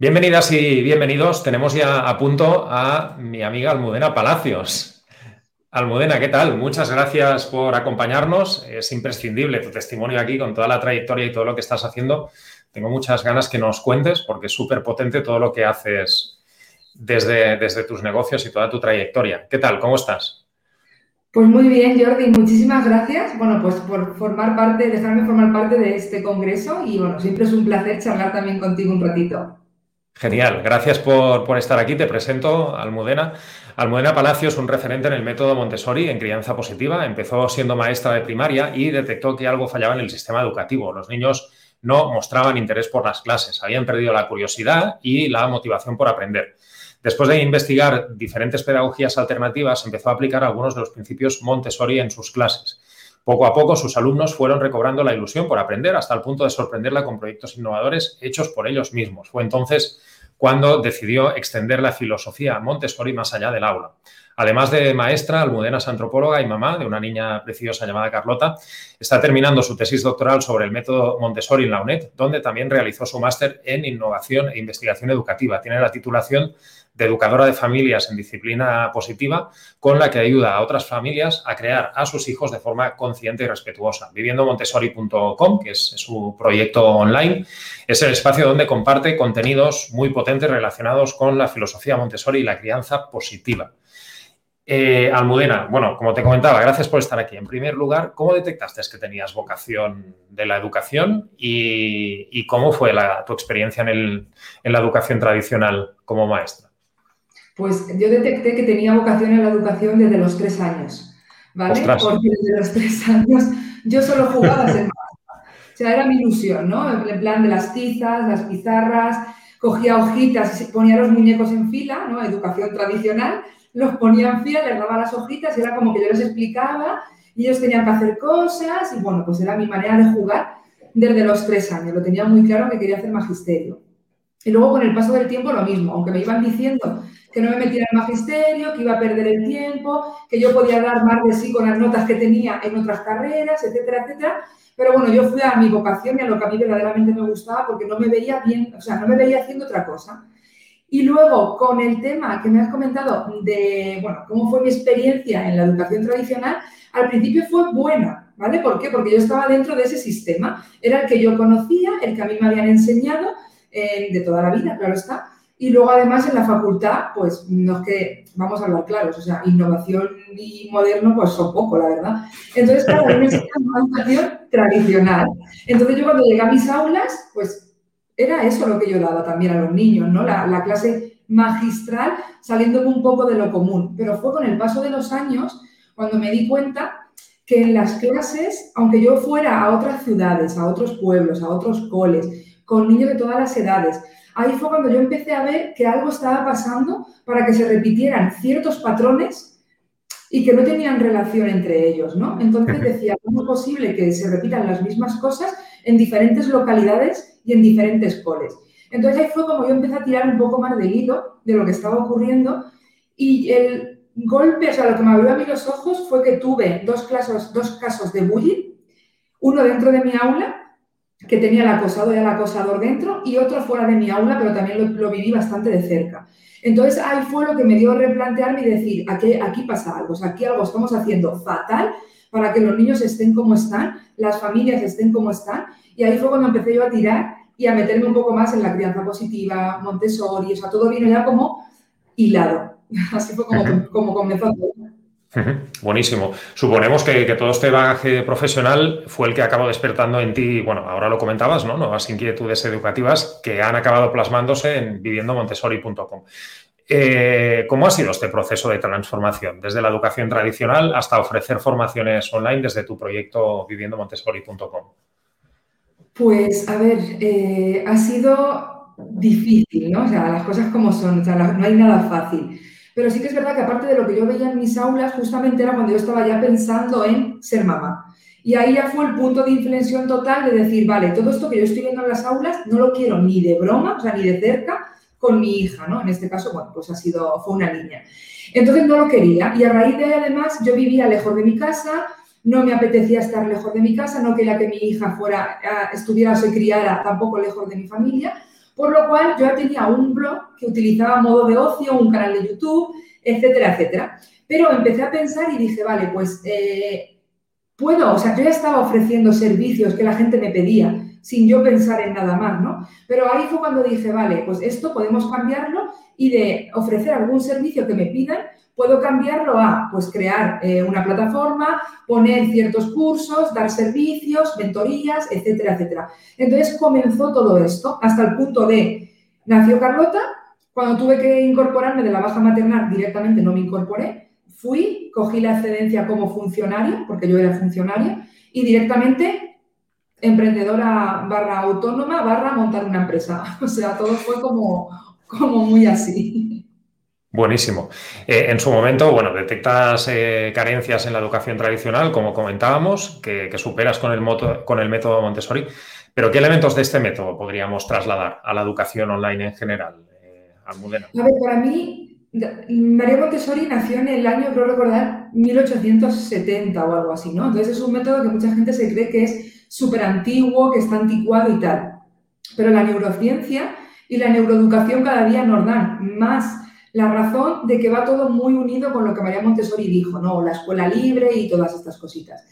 Bienvenidas y bienvenidos. Tenemos ya a punto a mi amiga Almudena Palacios. Almudena, ¿qué tal? Muchas gracias por acompañarnos. Es imprescindible tu testimonio aquí con toda la trayectoria y todo lo que estás haciendo. Tengo muchas ganas que nos cuentes porque es súper potente todo lo que haces desde, desde tus negocios y toda tu trayectoria. ¿Qué tal? ¿Cómo estás? Pues muy bien, Jordi, muchísimas gracias. Bueno, pues por formar parte, dejarme formar parte de este congreso y bueno, siempre es un placer charlar también contigo un ratito. Genial, gracias por, estar aquí. Te presento Almudena. Almudena Palacio es un referente en el método Montessori en crianza positiva. Empezó siendo maestra de primaria y detectó que algo fallaba en el sistema educativo. Los niños no mostraban interés por las clases, habían perdido la curiosidad y la motivación por aprender. Después de investigar diferentes pedagogías alternativas, empezó a aplicar algunos de los principios Montessori en sus clases. Poco a poco sus alumnos fueron recobrando la ilusión por aprender hasta el punto de sorprenderla con proyectos innovadores hechos por ellos mismos. Fue entonces cuando decidió extender la filosofía Montessori más allá del aula. Además de maestra, Almudena es antropóloga y mamá de una niña preciosa llamada Carlota. Está terminando su tesis doctoral sobre el método Montessori en la UNED, donde también realizó su máster en innovación e investigación educativa. Tiene la titulación de educadora de familias en disciplina positiva, con la que ayuda a otras familias a crear a sus hijos de forma consciente y respetuosa. Viviendomontessori.com, que es su proyecto online, es el espacio donde comparte contenidos muy potentes relacionados con la filosofía Montessori y la crianza positiva. Eh, Almudena, bueno, como te comentaba, gracias por estar aquí. En primer lugar, ¿cómo detectaste que tenías vocación de la educación y, cómo fue tu experiencia en la educación tradicional como maestra? Pues yo detecté que tenía vocación en la educación desde los tres años, ¿vale? Porque desde los tres años yo solo jugaba a ser O sea, era mi ilusión, ¿no? En plan de las tizas, las pizarras, cogía hojitas y ponía los muñecos en fila, ¿no? Educación tradicional, los ponía en fila, les daba las hojitas y era como que yo les explicaba y ellos tenían que hacer cosas y bueno, pues era mi manera de jugar desde los tres años. Lo tenía muy claro que quería hacer magisterio. Y luego con el paso del tiempo lo mismo, aunque me iban diciendo que no me metiera en magisterio, que iba a perder el tiempo, que yo podía dar más de sí con las notas que tenía en otras carreras, etcétera, etcétera. Pero bueno, yo fui a mi vocación y a lo que a mí verdaderamente me gustaba porque no me veía bien, o sea, no me veía haciendo otra cosa. Y luego, con el tema que me has comentado de, bueno, cómo fue mi experiencia en la educación tradicional, al principio fue buena, ¿vale? ¿Por qué? Porque yo estaba dentro de ese sistema. Era el que yo conocía, el que a mí me habían enseñado eh, de toda la vida, claro está. Y luego, además, en la facultad, pues no es que, vamos a hablar claros, o sea, innovación y moderno, pues son poco, la verdad. Entonces, claro, me una educación tradicional. Entonces, yo cuando llegué a mis aulas, pues era eso lo que yo daba también a los niños, ¿no? La, la clase magistral, saliéndome un poco de lo común. Pero fue con el paso de los años cuando me di cuenta que en las clases, aunque yo fuera a otras ciudades, a otros pueblos, a otros coles, con niños de todas las edades, ahí fue cuando yo empecé a ver que algo estaba pasando para que se repitieran ciertos patrones y que no tenían relación entre ellos, ¿no? Entonces decía, ¿cómo es posible que se repitan las mismas cosas en diferentes localidades y en diferentes coles? Entonces ahí fue como yo empecé a tirar un poco más del hilo de lo que estaba ocurriendo y el golpe, o sea, lo que me abrió a mí los ojos fue que tuve dos, casos, dos casos de bullying, uno dentro de mi aula que tenía el acosado y el acosador dentro y otro fuera de mi aula, pero también lo, viví bastante de cerca. Entonces ahí fue lo que me dio replantearme y decir, aquí, aquí pasa algo, aquí algo estamos haciendo fatal para que los niños estén como están, las familias estén como están. Y ahí fue cuando empecé yo a tirar y a meterme un poco más en la crianza positiva, Montessori, o sea, todo viene ya como hilado. Así fue como, como comenzó todo. Buenísimo. Suponemos que, todo este bagaje profesional fue el que acabó despertando en ti, bueno, ahora lo comentabas, ¿no? Nuevas inquietudes educativas que han acabado plasmándose en viviendomontessori.com. Eh, ¿Cómo ha sido este proceso de transformación, desde la educación tradicional hasta ofrecer formaciones online desde tu proyecto viviendomontessori.com? Pues, a ver, eh, ha sido difícil, ¿no? O sea, las cosas como son, o sea, no hay nada fácil. Pero sí que es verdad que aparte de lo que yo veía en mis aulas, justamente era cuando yo estaba ya pensando en ser mamá. Y ahí ya fue el punto de inflexión total de decir, vale, todo esto que yo estoy viendo en las aulas no lo quiero ni de broma, o sea, ni de cerca con mi hija, ¿no? En este caso, bueno, pues ha sido, fue una niña. Entonces no lo quería. Y a raíz de ahí, además, yo vivía lejos de mi casa, no me apetecía estar lejos de mi casa, no quería que mi hija fuera, estudiara o se criara tampoco lejos de mi familia. Por lo cual yo ya tenía un blog que utilizaba modo de ocio, un canal de YouTube, etcétera, etcétera. Pero empecé a pensar y dije, vale, pues eh, puedo, o sea, yo ya estaba ofreciendo servicios que la gente me pedía sin yo pensar en nada más, ¿no? Pero ahí fue cuando dije, vale, pues esto podemos cambiarlo y de ofrecer algún servicio que me pidan, puedo cambiarlo a, pues, crear eh, una plataforma, poner ciertos cursos, dar servicios, mentorías, etcétera, etcétera. Entonces comenzó todo esto hasta el punto de, nació Carlota, cuando tuve que incorporarme de la baja maternal, directamente no me incorporé, fui, cogí la excedencia como funcionaria, porque yo era funcionaria, y directamente emprendedora barra autónoma barra montar una empresa. O sea, todo fue como, como muy así. Buenísimo. Eh, en su momento, bueno, detectas eh, carencias en la educación tradicional, como comentábamos, que, superas con el, con el método Montessori. Pero ¿qué elementos de este método podríamos trasladar a la educación online en general, eh, Almudena? A ver, para mí, María Montessori nació en el año, creo recordar, 1870 o algo así, ¿no? Entonces es un método que mucha gente se cree que es súper antiguo, que está anticuado y tal. Pero la neurociencia y la neuroeducación cada día nos dan más la razón de que va todo muy unido con lo que María Montessori dijo, ¿no? La escuela libre y todas estas cositas.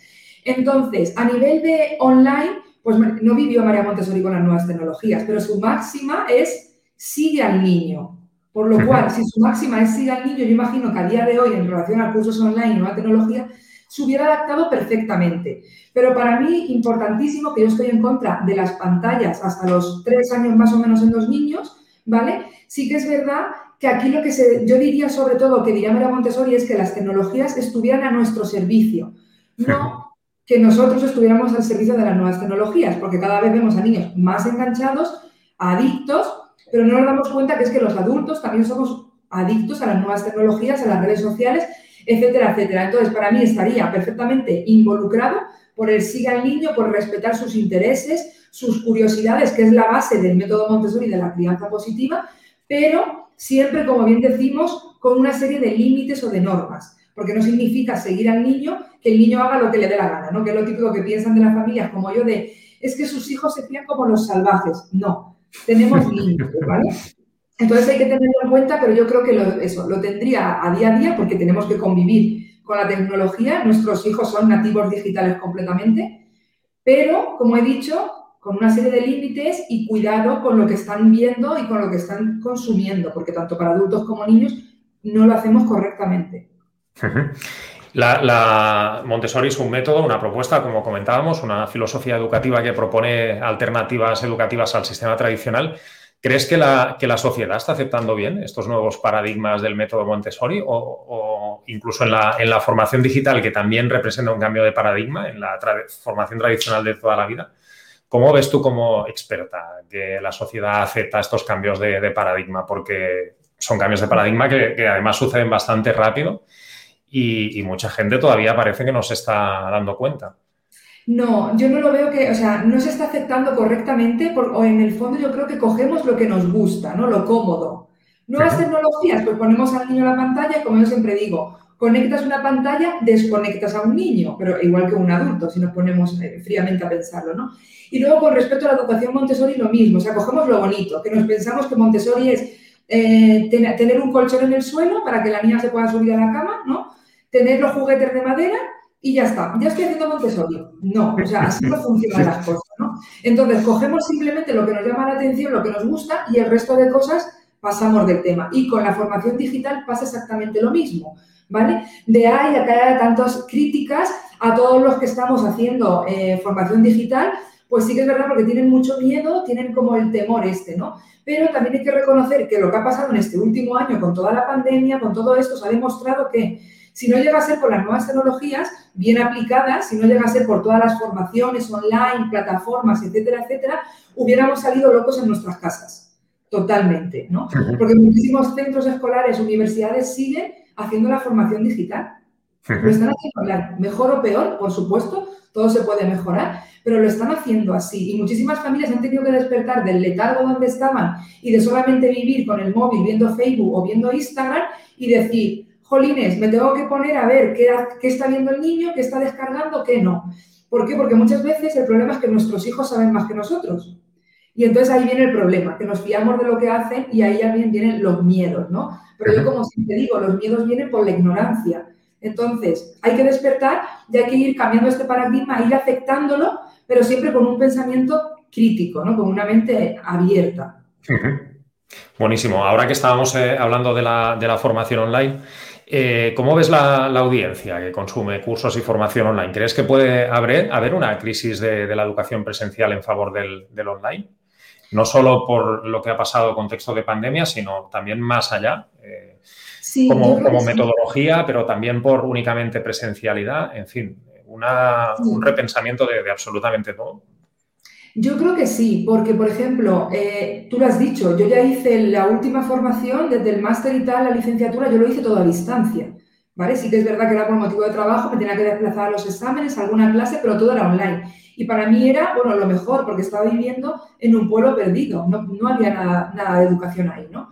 Entonces, a nivel de online, pues no vivió María Montessori con las nuevas tecnologías, pero su máxima es sigue al niño. Por lo cual, si su máxima es sigue al niño, yo imagino que a día de hoy, en relación a cursos online y nueva tecnología, se hubiera adaptado perfectamente. Pero para mí, importantísimo, que yo estoy en contra de las pantallas hasta los tres años más o menos en los niños, ¿vale? Sí que es verdad que aquí lo que se, yo diría sobre todo, que diría María Montessori, es que las tecnologías estuvieran a nuestro servicio, no que nosotros estuviéramos al servicio de las nuevas tecnologías, porque cada vez vemos a niños más enganchados, adictos, pero no nos damos cuenta que es que los adultos también somos adictos a las nuevas tecnologías, a las redes sociales, etcétera, etcétera. Entonces, para mí estaría perfectamente involucrado por el siga al niño, por respetar sus intereses, sus curiosidades, que es la base del método Montessori de la crianza positiva, pero siempre, como bien decimos, con una serie de límites o de normas, porque no significa seguir al niño que el niño haga lo que le dé la gana, ¿no? Que es lo típico que piensan de las familias como yo de, es que sus hijos se crían como los salvajes. No, tenemos límites, ¿vale? Entonces hay que tenerlo en cuenta, pero yo creo que eso lo tendría a día a día porque tenemos que convivir con la tecnología. Nuestros hijos son nativos digitales completamente, pero como he dicho, con una serie de límites y cuidado con lo que están viendo y con lo que están consumiendo, porque tanto para adultos como niños no lo hacemos correctamente. La, Montessori es un método, una propuesta, como comentábamos, una filosofía educativa que propone alternativas educativas al sistema tradicional. ¿Crees que la, que la sociedad está aceptando bien estos nuevos paradigmas del método Montessori o, incluso en la, en la, formación digital, que también representa un cambio de paradigma en la formación tradicional de toda la vida? ¿Cómo ves tú como experta que la sociedad acepta estos cambios de, paradigma? Porque son cambios de paradigma que, además suceden bastante rápido y, mucha gente todavía parece que no se está dando cuenta. No, yo no lo veo que, o sea, no se está aceptando correctamente o en el fondo yo creo que cogemos lo que nos gusta, ¿no? Lo cómodo. Nuevas tecnologías, pues ponemos al niño en la pantalla, como yo siempre digo, conectas una pantalla, desconectas a un niño, pero igual que un adulto, si nos ponemos eh, fríamente a pensarlo, ¿no? Y luego, con respecto a la educación Montessori, lo mismo, o sea, cogemos lo bonito, que nos pensamos que Montessori es eh, tener un colchón en el suelo para que la niña se pueda subir a la cama, ¿no? Tener los juguetes de madera y ya está, ya estoy haciendo Montessori. No, o sea, así no funcionan las cosas, ¿no? Entonces, cogemos simplemente lo que nos llama la atención, lo que nos gusta y el resto de cosas pasamos del tema. Y con la formación digital pasa exactamente lo mismo. ¿vale? De ahí a que haya tantas críticas a todos los que estamos haciendo eh, formación digital, pues sí que es verdad porque tienen mucho miedo, tienen como el temor este, ¿no? Pero también hay que reconocer que lo que ha pasado en este último año con toda la pandemia, con todo esto, se ha demostrado que si no llega a ser por las nuevas tecnologías bien aplicadas, si no llega a ser por todas las formaciones online, plataformas, etcétera, etcétera, hubiéramos salido locos en nuestras casas, totalmente, ¿no? Porque muchísimos centros escolares, universidades siguen haciendo la formación digital. Lo están haciendo mejor o peor, por supuesto, todo se puede mejorar, pero lo están haciendo así. Y muchísimas familias han tenido que despertar del letargo donde estaban y de solamente vivir con el móvil viendo Facebook o viendo Instagram y decir, jolines, me tengo que poner a ver qué, qué está viendo el niño, qué está descargando, qué no. ¿Por qué? Porque muchas veces el problema es que nuestros hijos saben más que nosotros. Y entonces ahí viene el problema, que nos fiamos de lo que hacen y ahí también vienen los miedos, ¿no? Pero yo como siempre digo, los miedos vienen por la ignorancia. Entonces, hay que despertar y hay que ir cambiando este paradigma, ir afectándolo, pero siempre con un pensamiento crítico, ¿no? Con una mente abierta. Buenísimo. Ahora que estábamos eh, hablando de la, formación online, eh, ¿cómo ves la, audiencia que consume cursos y formación online? ¿Crees que puede haber, haber una crisis de, la educación presencial en favor del, online? No solo por lo que ha pasado con contexto de pandemia, sino también más allá, eh, como, metodología, pero también por únicamente presencialidad, en fin, un repensamiento de absolutamente todo. Yo creo que sí, porque, por ejemplo, eh, tú lo has dicho, yo ya hice la última formación, desde el máster y tal, la licenciatura, yo lo hice todo a distancia, ¿vale? Sí que es verdad que era por motivo de trabajo, me tenía que desplazar a los exámenes, a alguna clase, pero todo era online. Y para mí era, bueno, lo mejor, porque estaba viviendo en un pueblo perdido, no, no había nada, nada, de educación ahí, ¿no?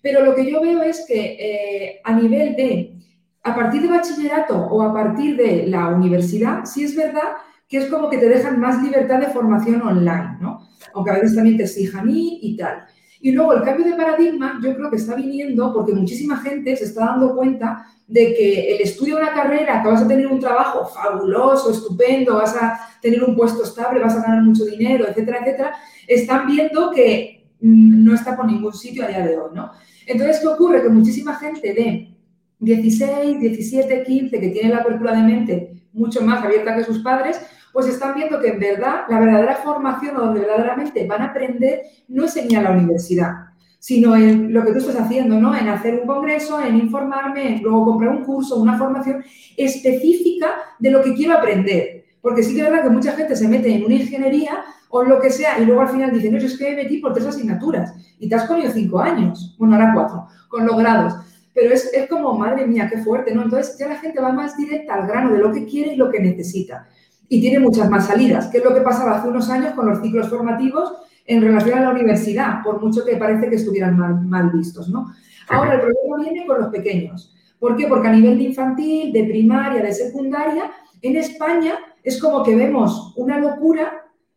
Pero lo que yo veo es que eh, a nivel de, a partir de bachillerato o a partir de la universidad, sí es verdad que es como que te dejan más libertad de formación online, ¿no? Aunque a veces también te exijan y, y tal. Y luego el cambio de paradigma yo creo que está viniendo porque muchísima gente se está dando cuenta de que el estudio de una carrera, que vas a tener un trabajo fabuloso, estupendo, vas a tener un puesto estable, vas a ganar mucho dinero, etcétera, etcétera, están viendo que mm, no está por ningún sitio a día de hoy, ¿no? Entonces, ¿qué ocurre? Que muchísima gente de 16, 17, 15, que tiene la apertura de mente mucho más abierta que sus padres, pues están viendo que en verdad la verdadera formación o donde verdaderamente van a aprender no es en ir la universidad, sino en lo que tú estás haciendo, ¿no? En hacer un congreso, en informarme, en luego comprar un curso, una formación específica de lo que quiero aprender. Porque sí que es verdad que mucha gente se mete en una ingeniería o lo que sea y luego al final dice, no, es que me metí por tres asignaturas y te has comido cinco años, bueno, ahora cuatro, con los grados. Pero es, es como, madre mía, qué fuerte, ¿no? Entonces ya la gente va más directa al grano de lo que quiere y lo que necesita y tiene muchas más salidas, que es lo que pasaba hace unos años con los ciclos formativos en relación a la universidad, por mucho que parece que estuvieran mal, vistos, ¿no? Ahora el problema viene con los pequeños. ¿Por qué? Porque a nivel de infantil, de primaria, de secundaria, en España es como que vemos una locura,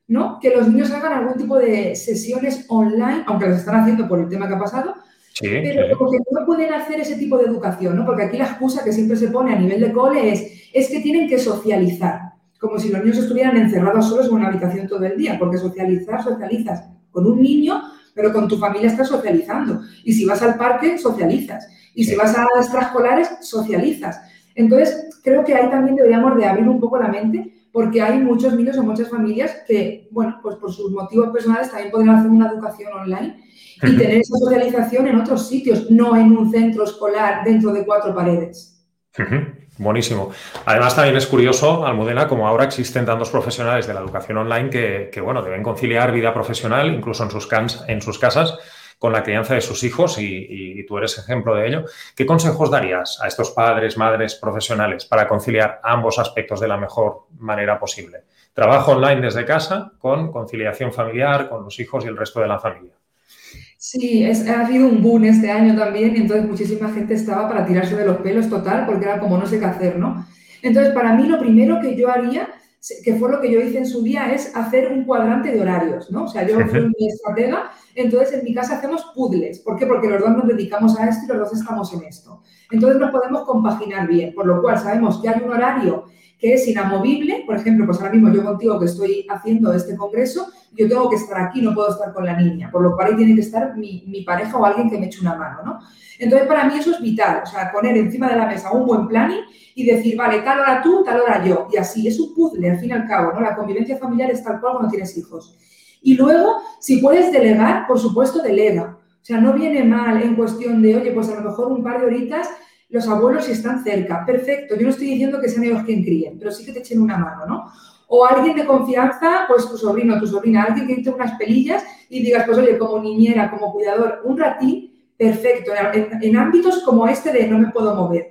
¿no? Que los niños hagan algún tipo de sesiones online, aunque lo están haciendo por el tema que ha pasado, pero como que no pueden hacer ese tipo de educación, ¿no? Porque aquí la excusa que siempre se pone a nivel de cole es, es que tienen que socializar como si los niños estuvieran encerrados solos en una habitación todo el día, porque socializar, socializas con un niño, pero con tu familia estás socializando. Y si vas al parque, socializas. Y si vas a extraescolares, socializas. Entonces, creo que ahí también deberíamos de abrir un poco la mente, porque hay muchos niños o muchas familias que, bueno, pues por sus motivos personales también podrían hacer una educación online y tener esa socialización en otros sitios, no en un centro escolar dentro de cuatro paredes. Buenísimo. Además, también es curioso, Almudena, como ahora existen tantos profesionales de la educación online que, bueno, deben conciliar vida profesional, incluso en sus, en sus casas, con la crianza de sus hijos y, tú eres ejemplo de ello. ¿Qué consejos darías a estos padres, madres profesionales para conciliar ambos aspectos de la mejor manera posible? Trabajo online desde casa con conciliación familiar, con los hijos y el resto de la familia. Sí, es, ha habido un boom este año también y entonces muchísima gente estaba para tirarse de los pelos total porque era como no sé qué hacer, ¿no? Entonces, para mí lo primero que yo haría, que fue lo que yo hice en su día, es hacer un cuadrante de horarios, ¿no? O sea, yo fui mi estratega, entonces en mi casa hacemos puzzles. ¿Por qué? Porque los dos nos dedicamos a esto y los dos estamos en esto. Entonces nos podemos compaginar bien, por lo cual sabemos que hay un horario que es inamovible, por ejemplo, pues ahora mismo yo contigo que estoy haciendo este congreso, yo tengo que estar aquí, no puedo estar con la niña, por lo cual ahí tiene que estar mi, mi pareja o alguien que me eche una mano, ¿no? Entonces, para mí eso es vital, o sea, poner encima de la mesa un buen planning y decir, vale, tal hora tú, tal hora yo, y así, es un puzzle, al fin y al cabo, ¿no? La convivencia familiar es tal cual cuando tienes hijos. Y luego, si puedes delegar, por supuesto, delega. O sea, no viene mal en cuestión de, oye, pues a lo mejor un par de horitas los abuelos están cerca. Perfecto, yo no estoy diciendo que sean ellos quien críen, pero sí que te echen una mano, ¿no? O alguien de confianza, pues tu sobrino, tu sobrina, alguien que eche unas pelillas y digas, pues oye, como niñera, como cuidador, un ratín, perfecto, en, ámbitos como este de no me puedo mover.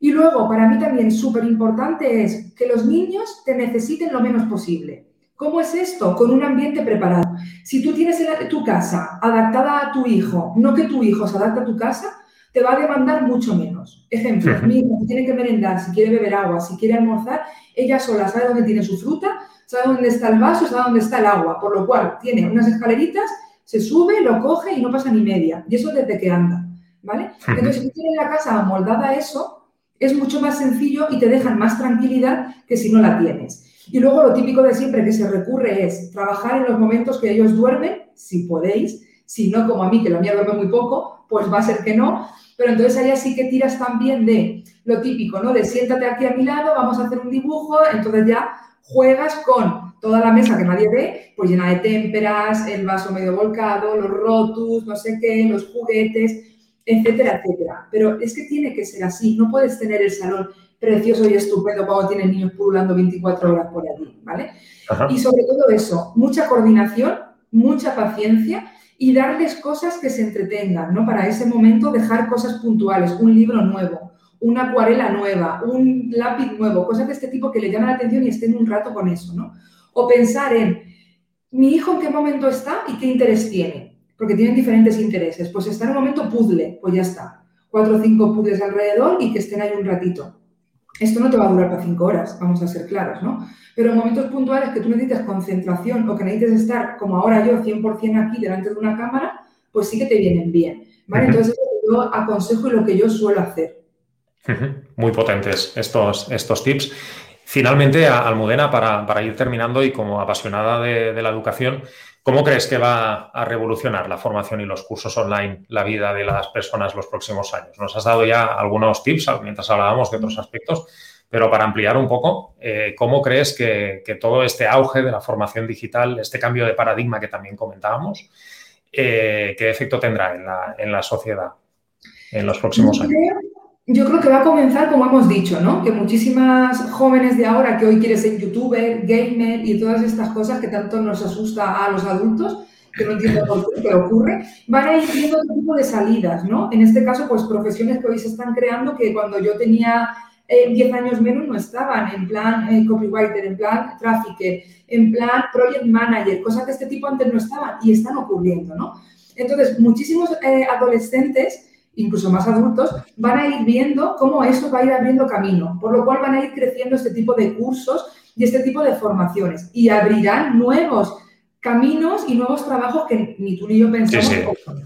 Y luego, para mí también súper importante es que los niños te necesiten lo menos posible. ¿Cómo es esto? Con un ambiente preparado. Si tú tienes tu casa adaptada a tu hijo, no que tu hijo se adapte a tu casa, te va a demandar mucho menos. Ejemplo, mi hija tiene que merendar, si quiere beber agua, si quiere almorzar, ella sola sabe dónde tiene su fruta, sabe dónde está el vaso, sabe dónde está el agua, por lo cual tiene unas escaleritas, se sube, lo coge y no pasa ni media. Y eso desde que anda, ¿vale? Entonces, si tú tienes la casa amoldada a eso, es mucho más sencillo y te dejan más tranquilidad que si no la tienes. Y luego lo típico de siempre que se recurre es trabajar en los momentos que ellos duermen, si podéis, si no como a mí, que la mía duerme muy poco, pues va a ser que no. Pero entonces allá sí que tiras también de lo típico, ¿no? De siéntate aquí a mi lado, vamos a hacer un dibujo, entonces ya juegas con toda la mesa que nadie ve, pues llena de témperas, el vaso medio volcado, los rotus, no sé qué, los juguetes, etcétera, etcétera. Pero es que tiene que ser así, no puedes tener el salón precioso y estupendo cuando tienes niños pululando 24 horas por allí, ¿vale? Y sobre todo eso, mucha coordinación, mucha paciencia y darles cosas que se entretengan, ¿no? Para ese momento dejar cosas puntuales, un libro nuevo, una acuarela nueva, un lápiz nuevo, cosas de este tipo que le llaman la atención y estén un rato con eso, ¿no? O pensar en mi hijo en qué momento está y qué interés tiene, porque tienen diferentes intereses. Pues está en un momento puzzle, pues ya está. Cuatro o cinco puzzles alrededor y que estén ahí un ratito. Esto no te va a durar para cinco horas, vamos a ser claros, ¿no? Pero en momentos puntuales que tú necesites concentración o que necesites estar, como ahora yo, 100% aquí delante de una cámara, pues sí que te vienen bien, ¿vale? Entonces, yo aconsejo y lo que yo suelo hacer. Muy potentes estos, estos tips. Finalmente, Almudena, para, para ir terminando y como apasionada de, la educación, ¿cómo crees que va a revolucionar la formación y los cursos online la vida de las personas los próximos años? Nos has dado ya algunos tips mientras hablábamos de otros aspectos, pero para ampliar un poco, eh, ¿cómo crees que, todo este auge de la formación digital, este cambio de paradigma que también comentábamos, eh, qué efecto tendrá en la, en la sociedad en los próximos años? Yo creo que va a comenzar, como hemos dicho, ¿no? Que muchísimas jóvenes de ahora que hoy quieren ser youtuber, gamer y todas estas cosas que tanto nos asusta a los adultos, que no entiendo por qué, ocurre, van a ir viendo otro tipo de salidas, ¿no? En este caso, pues profesiones que hoy se están creando que cuando yo tenía 10 eh, años menos no estaban, en plan eh, copywriter, en plan trafficker, en plan project manager, cosas de este tipo antes no estaban y están ocurriendo, ¿no? Entonces, muchísimos eh, adolescentes incluso más adultos, van a ir viendo cómo eso va a ir abriendo camino, por lo cual van a ir creciendo este tipo de cursos y este tipo de formaciones y abrirán nuevos caminos y nuevos trabajos que ni tú ni yo pensamos.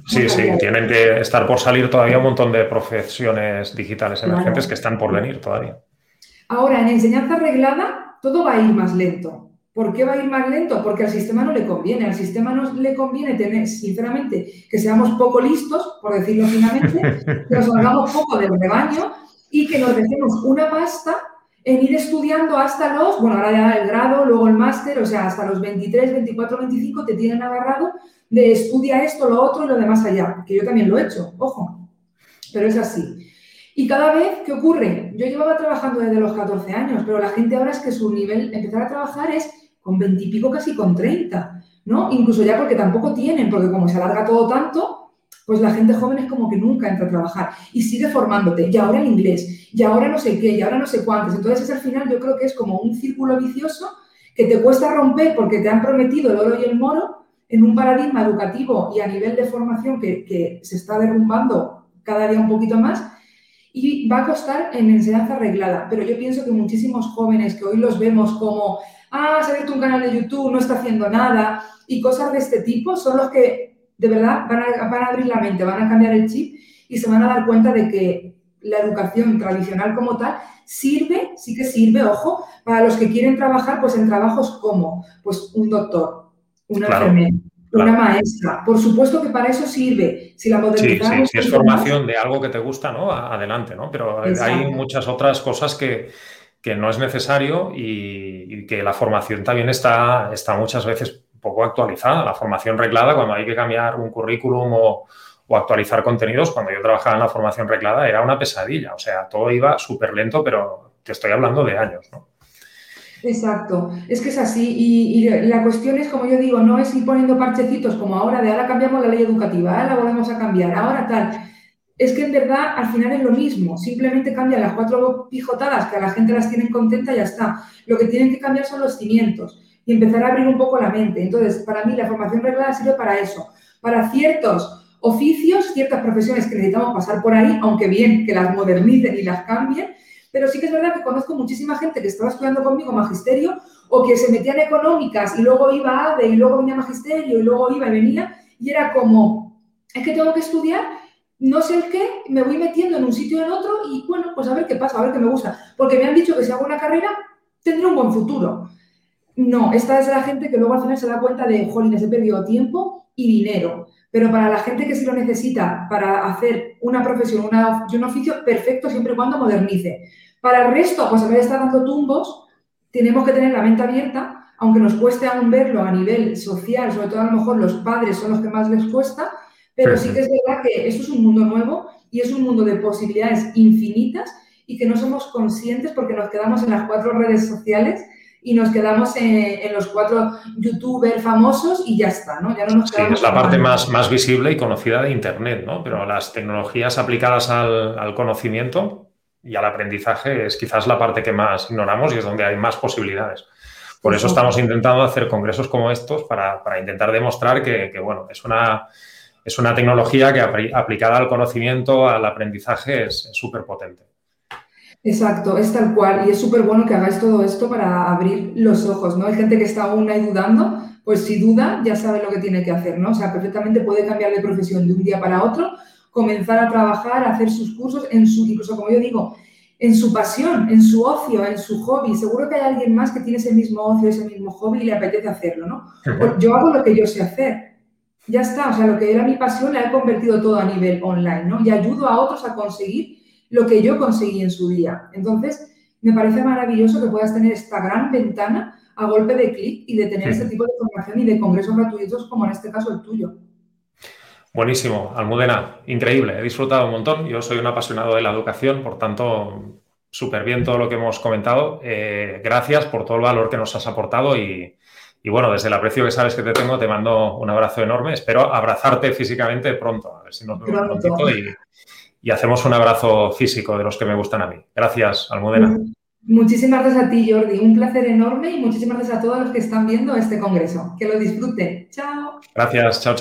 Sí, sí, sí, tienen que estar por salir todavía un montón de profesiones digitales emergentes que están por venir todavía. Ahora, en enseñanza arreglada, todo va a ir más lento. ¿Por qué va a ir más lento? Porque al sistema no le conviene. Al sistema no le conviene tener, sinceramente, que seamos poco listos, por decirlo finamente, que nos hagamos poco del rebaño y que nos dejemos una pasta en ir estudiando hasta los, bueno, ahora ya el grado, luego el máster, o sea, hasta los 23, 24, 25 te tienen agarrado de estudia esto, lo otro y lo demás allá, que yo también lo he hecho, ojo, pero es así. Y cada vez, ¿qué ocurre? Yo llevaba trabajando desde los 14 años, pero la gente ahora es que su nivel, empezar a trabajar es con veintipico, casi con treinta, ¿no? Incluso ya porque tampoco tienen, porque como se alarga todo tanto, pues la gente joven es como que nunca entra a trabajar y sigue formándote, y ahora en inglés, y ahora no sé qué, y ahora no sé cuántos. Entonces, al final yo creo que es como un círculo vicioso que te cuesta romper porque te han prometido el oro y el moro en un paradigma educativo y a nivel de formación que, que se está derrumbando cada día un poquito más y va a costar en enseñanza arreglada. Pero yo pienso que muchísimos jóvenes que hoy los vemos como ah, se ha abierto un canal de YouTube, no está haciendo nada, y cosas de este tipo son los que de verdad van a, abrir la mente, van a cambiar el chip y se van a dar cuenta de que la educación tradicional como tal sirve, sí que sirve, ojo, para los que quieren trabajar pues en trabajos como pues un doctor, una enfermera, una maestra. Por supuesto que para eso sirve. Si la. Sí, sí, si es formación de algo que te gusta, ¿no? Adelante, ¿no? Pero hay muchas otras cosas que, que no es necesario y, que la formación también está, está muchas veces poco actualizada. La formación reglada, cuando hay que cambiar un currículum o, actualizar contenidos, cuando yo trabajaba en la formación reglada era una pesadilla. O sea, todo iba súper lento, pero te estoy hablando de años, ¿no? Exacto, es que es así y, la cuestión es, como yo digo, no es ir poniendo parchecitos como ahora, de ahora cambiamos la ley educativa, ahora la volvemos a cambiar, ahora tal es que en verdad al final es lo mismo, simplemente cambian las cuatro pijotadas que a la gente las tienen contenta y ya está. Lo que tienen que cambiar son los cimientos y empezar a abrir un poco la mente. Entonces, para mí la formación reglada sirve para eso, para ciertos oficios, ciertas profesiones que necesitamos pasar por ahí, aunque bien que las modernicen y las cambien, pero sí que es verdad que conozco muchísima gente que estaba estudiando conmigo magisterio o que se metía en económicas y luego iba a ADE y luego venía a magisterio y luego iba y venía y era como, es que tengo que estudiar, no sé el qué, me voy metiendo en un sitio o en otro y bueno, pues a ver qué pasa, a ver qué me gusta. Porque me han dicho que si hago una carrera tendré un buen futuro. No, esta es la gente que luego al final se da cuenta de, jolines, he perdido tiempo y dinero. Pero para la gente que sí lo necesita para hacer una profesión una, un oficio, perfecto siempre y cuando modernice. Para el resto, pues a ver, está dando tumbos, tenemos que tener la mente abierta, aunque nos cueste aún verlo a nivel social, sobre todo a lo mejor los padres son los que más les cuesta, pero sí que es verdad que esto es un mundo nuevo y es un mundo de posibilidades infinitas y que no somos conscientes porque nos quedamos en las cuatro redes sociales y nos quedamos en, los cuatro youtubers famosos y ya está, ¿no? Ya no nos sí, es la parte más, más visible y conocida de Internet, ¿no? Pero las tecnologías aplicadas al, conocimiento y al aprendizaje es quizás la parte que más ignoramos y es donde hay más posibilidades. Por eso estamos intentando hacer congresos como estos para, intentar demostrar que, bueno, es una, es una tecnología que aplicada al conocimiento, al aprendizaje, es súper potente. Exacto, es tal cual. Y es súper bueno que hagáis todo esto para abrir los ojos, ¿no? Hay gente que está aún ahí dudando, pues si duda ya sabe lo que tiene que hacer, ¿no? O sea, perfectamente puede cambiar de profesión de un día para otro, comenzar a trabajar, a hacer sus cursos, en su, incluso como yo digo, en su pasión, en su ocio, en su hobby. Seguro que hay alguien más que tiene ese mismo ocio, ese mismo hobby y le apetece hacerlo, ¿no? Pues yo hago lo que yo sé hacer. Ya está, o sea, lo que era mi pasión la he convertido todo a nivel online, ¿no? Y ayudo a otros a conseguir lo que yo conseguí en su día. Entonces, me parece maravilloso que puedas tener esta gran ventana a golpe de clic y de tener este tipo de formación y de congresos gratuitos como en este caso el tuyo. Buenísimo, Almudena, increíble, he disfrutado un montón. Yo soy un apasionado de la educación, por tanto, súper bien todo lo que hemos comentado. Eh, gracias por todo el valor que nos has aportado y, bueno, desde el aprecio que sabes que te tengo, te mando un abrazo enorme. Espero abrazarte físicamente pronto, a ver si nos vemos pronto y, y hacemos un abrazo físico de los que me gustan a mí. Gracias, Almudena. Muchísimas gracias a ti, Jordi. Un placer enorme y muchísimas gracias a todos los que están viendo este congreso. Que lo disfruten. Chao. Gracias. Chao, chao.